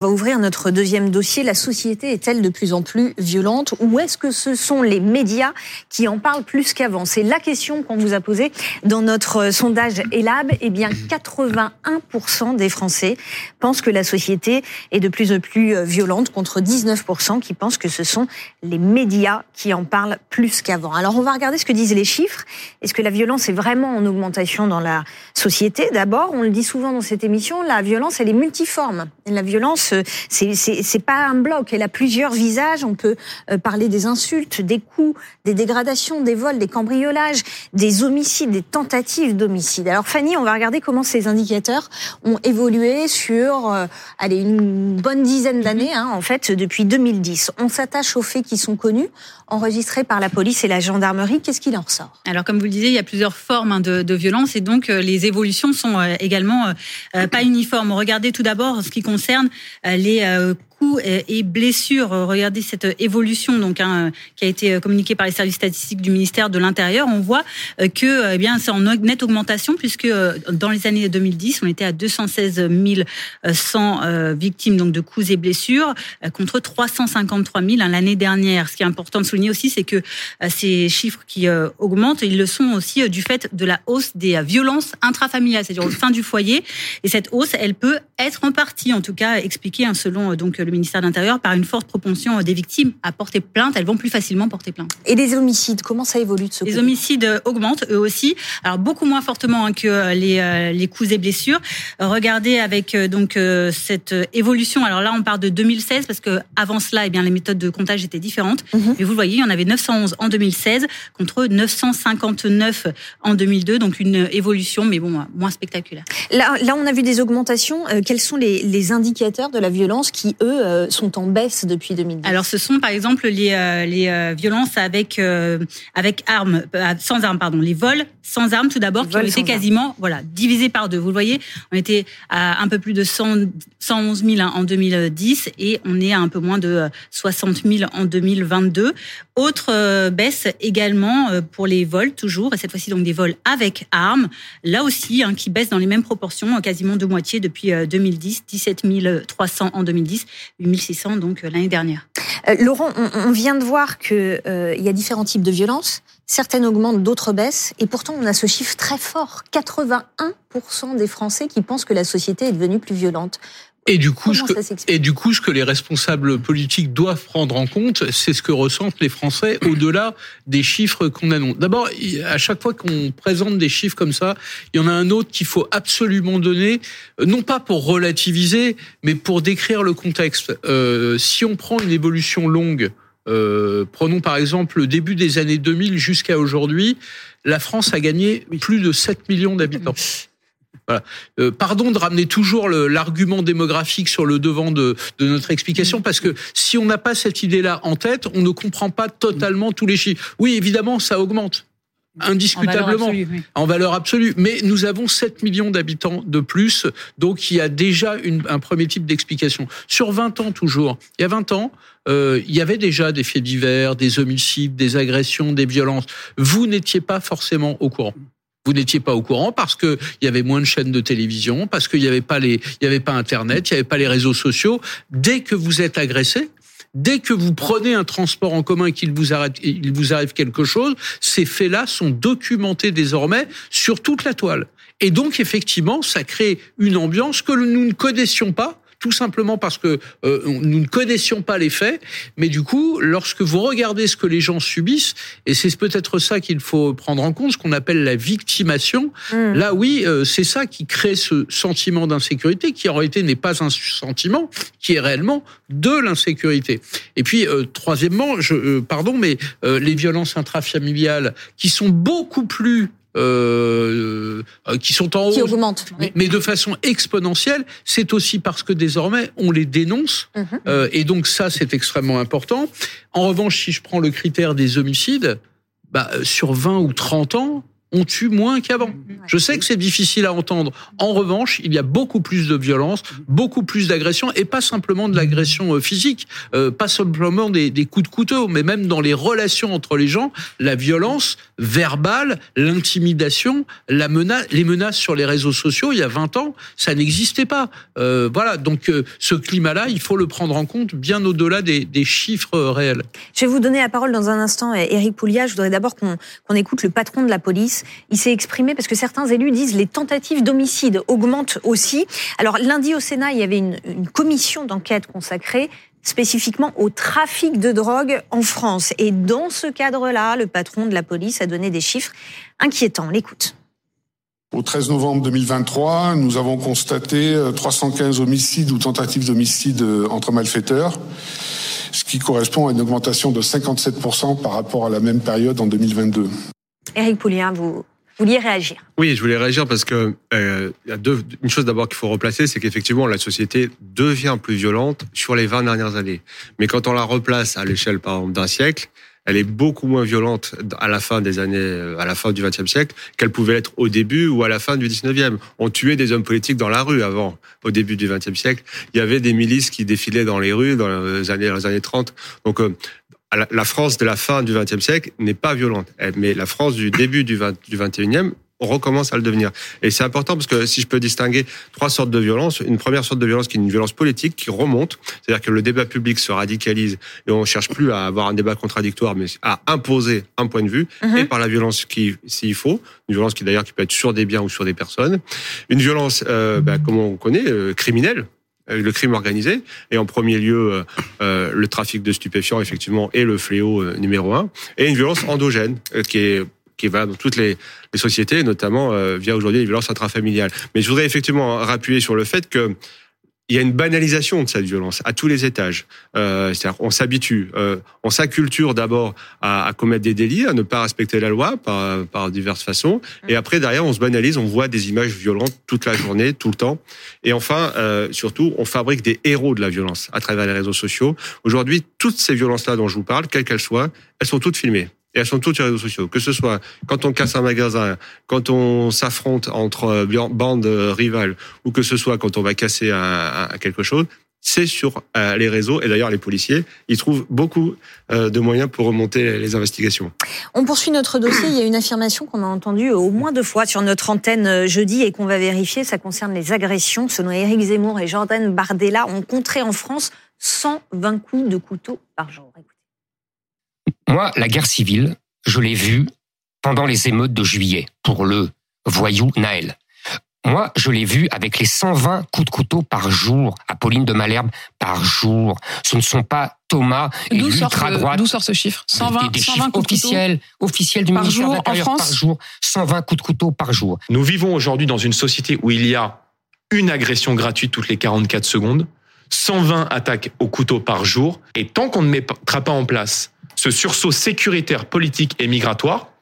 On va ouvrir notre deuxième dossier. La société est-elle de plus en plus violente ou est-ce que ce sont les médias qui en parlent plus qu'avant? C'est la question qu'on vous a posée dans notre sondage Elab. Eh bien, 81% des Français pensent que la société est de plus en plus violente contre 19% qui pensent que ce sont les médias qui en parlent plus qu'avant. Alors, on va regarder ce que disent les chiffres. Est-ce que la violence est vraiment en augmentation dans la société? D'abord, on le dit souvent dans cette émission, la violence, elle est multiforme. La violence c'est pas un bloc. Elle a plusieurs visages. On peut euh, parler des insultes, des coups, des dégradations, des vols, des cambriolages, des homicides, des tentatives d'homicide. Alors Fanny, on va regarder comment ces indicateurs ont évolué sur euh, allez, une bonne dizaine d'années, hein, en fait, depuis 2010. On s'attache aux faits qui sont connus, enregistrés par la police et la gendarmerie. Qu'est-ce qu'il en ressort? Alors, comme vous le disiez, il y a plusieurs formes hein, de, de violence et donc euh, les évolutions sont également pas uniformes. Regardez tout d'abord ce qui concerne les euh, coups et blessures. Regardez cette évolution donc hein, qui a été communiquée par les services statistiques du ministère de l'Intérieur. On voit euh, que eh bien c'est en nette augmentation puisque euh, dans les années 2010, on était à 216 100 victimes donc de coups et blessures contre 353 000 hein, l'année dernière. Ce qui est important de souligner aussi, c'est que ces chiffres qui augmentent, ils le sont aussi du fait de la hausse des violences intrafamiliales, c'est-à-dire au sein du foyer. Et cette hausse, elle peut être en partie, en tout cas, expliquée hein, selon donc le ministère de l'Intérieur par une forte propension des victimes à porter plainte. Elles vont plus facilement porter plainte. Et les homicides, comment ça évolue de ce Les homicides augmentent eux aussi, alors beaucoup moins fortement hein, que les, euh, les coups et blessures. Regardez avec euh, donc euh, cette évolution. Alors là, on part de 2016 parce que avant cela, eh bien les méthodes de comptage étaient différentes. Mhm. Et vous le voyez, il y en avait 911 en 2016 contre 959 en 2002, donc une évolution, mais bon, moins spectaculaire. Là, là on a vu des augmentations. quels sont les, les indicateurs de la violence qui, eux, euh, sont en baisse depuis 2010 Alors, ce sont par exemple les, euh, les euh, violences avec avec armes, sans armes, pardon, les vols sans armes tout d'abord, qui ont été quasiment voilà divisés par deux. Vous le voyez, on était à un peu plus de 100, 111 000 en 2010 et on est à un peu moins de 60 000 en 2022. Autre baisse également pour les vols toujours, et cette fois-ci donc des vols avec armes. Là aussi, hein, qui baissent dans les mêmes proportions, quasiment de moitié depuis 2010, 17 300 en 2010 8600 donc euh, l'année dernière. Euh, Laurent, on, vient de voir qu'il euh, y a différents types de violences. Certaines augmentent, d'autres baissent. Et pourtant, on a ce chiffre très fort. 81% des Français qui pensent que la société est devenue plus violente. Et du coup, ce que, et du coup, ce que les responsables politiques doivent prendre en compte, c'est ce que ressentent les Français au-delà des chiffres qu'on annonce. D'abord, à chaque fois qu'on présente des chiffres comme ça, il y en a un autre qu'il faut absolument donner, non pas pour relativiser, mais pour décrire le contexte. Euh, si on prend une évolution longue, euh, prenons par exemple le début des années 2000 jusqu'à aujourd'hui, la France a gagné plus de 7 millions d'habitants. Voilà. Euh, pardon de ramener toujours l'argument démographique sur le devant de, de notre explication, parce que si on n'a pas cette idée-là en tête, on ne comprend pas totalement tous les chiffres. Oui, évidemment, ça augmente indiscutablement en valeur, absolue, Mais nous avons 7 millions d'habitants de plus, donc il y a déjà une, un premier type d'explication. Sur 20 ans toujours, il y a 20 ans, euh, il y avait déjà des faits divers, des homicides, des agressions, des violences. Vous n'étiez pas forcément au courant vous n'étiez pas au courant parce que il y avait moins de chaînes de télévision, parce qu'il n'y avait pas les, il y avait pas Internet, il n'y avait pas les réseaux sociaux. Dès que vous êtes agressé, dès que vous prenez un transport en commun et qu'il vous arrive, il vous arrive quelque chose, ces faits-là sont documentés désormais sur toute la toile. Et donc, effectivement, ça crée une ambiance que nous ne connaissions pas tout simplement parce que euh, nous ne connaissions pas les faits. Mais du coup, lorsque vous regardez ce que les gens subissent, et c'est peut-être ça qu'il faut prendre en compte, ce qu'on appelle la victimation, mmh. là oui, euh, c'est ça qui crée ce sentiment d'insécurité, qui en réalité n'est pas un sentiment, qui est réellement de l'insécurité. Et puis, euh, troisièmement, je, pardon, mais les violences intrafamiliales, qui sont beaucoup plus euh, euh, qui sont en qui hausse, mais, de façon exponentielle. C'est aussi parce que désormais on les dénonce, mhm. euh, et donc ça c'est extrêmement important. En revanche, si je prends le critère des homicides, bah, sur 20 ou 30 ans, on tue moins qu'avant. Je sais que c'est difficile à entendre. En revanche, il y a beaucoup plus de violence, beaucoup plus d'agression, et pas simplement de l'agression euh, physique, euh, pas simplement des, des, coups de couteau, mais même dans les relations entre les gens, la violence verbale, l'intimidation, la menace, les menaces sur les réseaux sociaux. Il y a 20 ans, ça n'existait pas. Euh, voilà, donc euh, ce climat-là, il faut le prendre en compte bien au-delà des, des, chiffres réels. Je vais vous donner la parole dans un instant, Éric Pouliat. Je voudrais d'abord qu'on qu'on écoute le patron de la police il s'est exprimé parce que certains élus disent les tentatives d'homicide augmentent aussi. Alors lundi au Sénat, il y avait une, une commission d'enquête consacrée spécifiquement au trafic de drogue en France. Et dans ce cadre-là, le patron de la police a donné des chiffres inquiétants. L'écoute. Au 13 novembre 2023, nous avons constaté 315 homicides ou tentatives d'homicide entre malfaiteurs, ce qui correspond à une augmentation de 57% par rapport à la même période en 2022. Éric Poulien, vous vouliez réagir. Oui, je voulais réagir parce que euh, y a deux, une chose d'abord qu'il faut replacer, c'est qu'effectivement la société devient plus violente sur les 20 dernières années. Mais quand on la replace à l'échelle par exemple d'un siècle, elle est beaucoup moins violente à la fin des années, à la fin du XXe siècle, qu'elle pouvait être au début ou à la fin du XIXe. On tuait des hommes politiques dans la rue avant, au début du XXe siècle. Il y avait des milices qui défilaient dans les rues dans les années, années 30. Donc, euh, la France de la fin du XXe siècle n'est pas violente, mais la France du début du, 20, du 21e on recommence à le devenir. Et c'est important parce que si je peux distinguer trois sortes de violence, une première sorte de violence qui est une violence politique qui remonte, c'est-à-dire que le débat public se radicalise et on cherche plus à avoir un débat contradictoire, mais à imposer un point de vue, mhm. et par la violence qui, s'il faut, une violence qui d'ailleurs qui peut être sur des biens ou sur des personnes, une violence, euh, bah, comme on connaît, euh, criminelle, le crime organisé et en premier lieu euh, euh, le trafic de stupéfiants effectivement est le fléau numéro un et une violence endogène qui est qui va dans toutes les, sociétés, notamment via aujourd'hui les violences intrafamiliales. Mais je voudrais effectivement rappuyer sur le fait que il y a une banalisation de cette violence à tous les étages. Euh, C'est-à-dire, on s'habitue, euh, on s'acculture d'abord à, à, commettre des délits, à ne pas respecter la loi par, par diverses façons, et après derrière, on se banalise, on voit des images violentes toute la journée, tout le temps, et enfin, euh, surtout, on fabrique des héros de la violence à travers les réseaux sociaux. Aujourd'hui, toutes ces violences-là dont je vous parle, quelles qu'elles soient, elles sont toutes filmées et elles sont toutes sur les réseaux sociaux. Que ce soit quand on casse un magasin, quand on s'affronte entre euh, bandes euh, rivales, ou que ce soit quand on va casser quelque chose, c'est sur euh, les réseaux. Et d'ailleurs, les policiers, ils trouvent beaucoup de moyens pour remonter les investigations. On poursuit notre dossier. Il y a une affirmation qu'on a entendue au moins deux fois sur notre antenne jeudi et qu'on va vérifier. Ça concerne les agressions. Selon Éric Zemmour et Jordan Bardella, on compterait en France 120 coups de couteau par jour. Moi, la guerre civile, je l'ai vue pendant les émeutes de juillet pour le voyou Naël. Moi, je l'ai vu avec les 120 coups de couteau par jour à Pauline de Malherbe par jour. Ce ne sont pas Thomas et l'ultra droite. D'où sort ce chiffre 120, des, 120 coups officiels, officiels du ministère de l'Intérieur par jour. 120 coups de couteau par jour. Nous vivons aujourd'hui dans une société où il y a une agression gratuite toutes les 44 secondes, 120 attaques au couteau par jour, et tant qu'on ne mettra pas en place ce sursaut sécuritaire, politique et migratoire,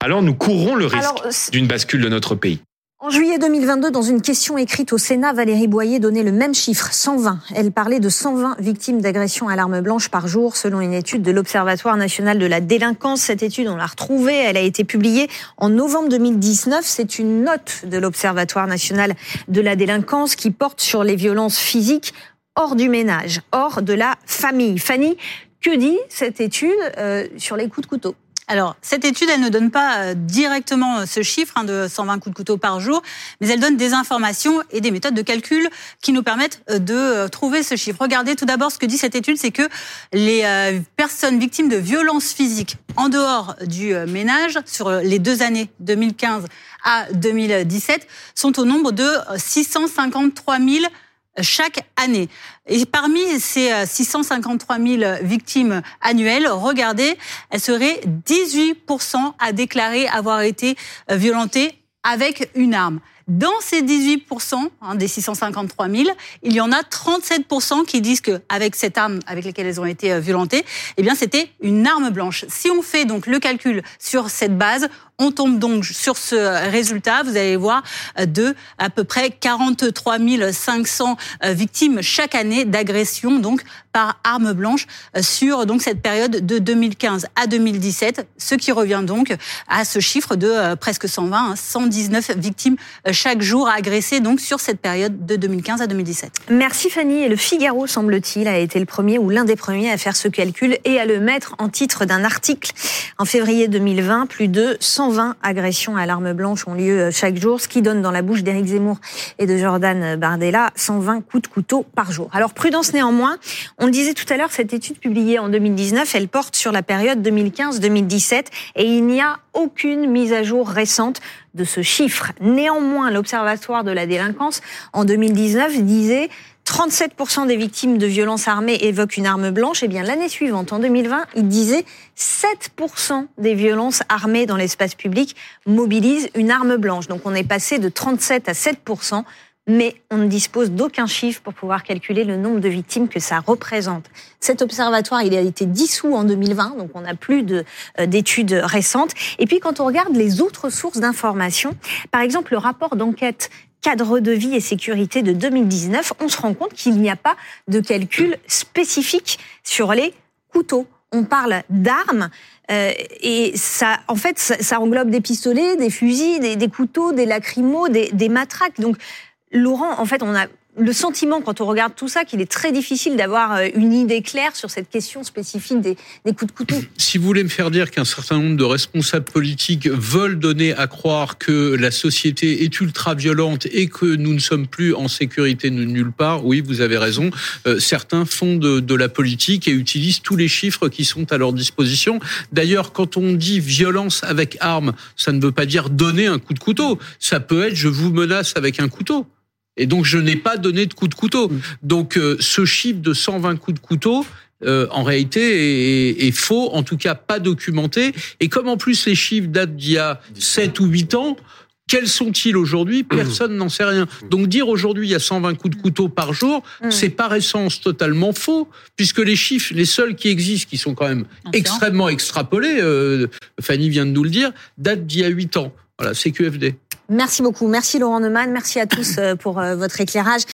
alors nous courrons le risque d'une bascule de notre pays. En juillet 2022, dans une question écrite au Sénat, Valérie Boyer donnait le même chiffre, 120. Elle parlait de 120 victimes d'agressions à l'arme blanche par jour, selon une étude de l'Observatoire national de la délinquance. Cette étude, on l'a retrouvée, elle a été publiée en novembre 2019. C'est une note de l'Observatoire national de la délinquance qui porte sur les violences physiques hors du ménage, hors de la famille. Fanny, que dit cette étude euh, sur les coups de couteau? Alors, cette étude, elle ne donne pas euh, directement euh, ce chiffre hein, de 120 coups de couteau par jour, mais elle donne des informations et des méthodes de calcul qui nous permettent de trouver ce chiffre. Regardez tout d'abord ce que dit cette étude, c'est que les personnes victimes de violences physiques en dehors du ménage sur les deux années 2015 à 2017 sont au nombre de 653 000 chaque année. Et parmi ces 653 euh, 000 victimes annuelles, regardez, elles seraient 18% à déclarer avoir été euh, violentées avec une arme. Dans ces 18% hein, des 653 000, il y en a 37% qui disent que avec cette arme avec laquelle elles ont été euh, violentées, eh bien c'était une arme blanche. Si on fait donc le calcul sur cette base, On tombe donc sur ce résultat, vous allez voir, de à peu près 43 500 victimes chaque année d'agression donc par arme blanche sur donc cette période de 2015 à 2017, ce qui revient donc à ce chiffre de presque 120, 119 hein, victimes chaque jour agressées donc sur cette période de 2015 à 2017. Merci Fanny. Et le Figaro, semble-t-il, a été le premier ou l'un des premiers à faire ce calcul et à le mettre en titre d'un article. En février 2020, plus de 120 agressions à l'arme blanche ont lieu chaque jour, ce qui donne dans la bouche d'Éric Zemmour et de Jordan Bardella 120 coups de couteau par jour. Alors prudence néanmoins, le disait tout à l'heure, cette étude publiée en 2019, elle porte sur la période 2015-2017 et il n'y a aucune mise à jour récente de ce chiffre. Néanmoins, l'Observatoire de la délinquance, en 2019, disait 37% des victimes de violences armées évoquent une arme blanche. Et eh bien, l'année suivante, en 2020, il disait 7% des violences armées dans l'espace public mobilisent une arme blanche. Donc, on est passé de 37 à 7% mais on ne dispose d'aucun chiffre pour pouvoir calculer le nombre de victimes que ça représente. Cet observatoire, il a été dissous en 2020, donc on n'a plus euh, d'études récentes. Et puis quand on regarde les autres sources d'information, par exemple le rapport d'enquête cadre de vie et sécurité de 2019, on se rend compte qu'il n'y a pas de calcul spécifique sur les couteaux. On parle d'armes, euh, et ça, en fait, ça, englobe des pistolets, des fusils, des, couteaux, des lacrymos, des, des matraques. Donc, Laurent, en fait, on a le sentiment, quand on regarde tout ça, qu'il est très difficile d'avoir euh, une idée claire sur cette question spécifique des, coups de couteau. Si vous voulez me faire dire qu'un certain nombre de responsables politiques veulent donner à croire que la société est ultra violente et que nous ne sommes plus en sécurité nulle part, oui, vous avez raison. Euh, certains font de, de, la politique et utilisent tous les chiffres qui sont à leur disposition. D'ailleurs, quand on dit violence avec arme, ça ne veut pas dire donner un coup de couteau. Ça peut être je vous menace avec un couteau. Et donc je n'ai pas donné de coup de couteau. Mm. Donc euh, ce chiffre de 120 coups de couteau, euh, en réalité est, faux, en tout cas pas documenté. Et comme en plus les chiffres datent d'il y a 7 ou 8 ans, quels sont-ils aujourd'hui? Mm. Personne n'en sait rien. Donc dire aujourd'hui il y a 120 coups de couteau par jour, mm. c'est par essence totalement faux, puisque les chiffres, les seuls qui existent, qui sont quand même extrêmement extrapolés, euh, Fanny vient de nous le dire, datent d'il y a 8 ans. Voilà, c'est QFD. Merci beaucoup. Merci Laurent Neumann. Merci à tous euh, pour euh, votre éclairage.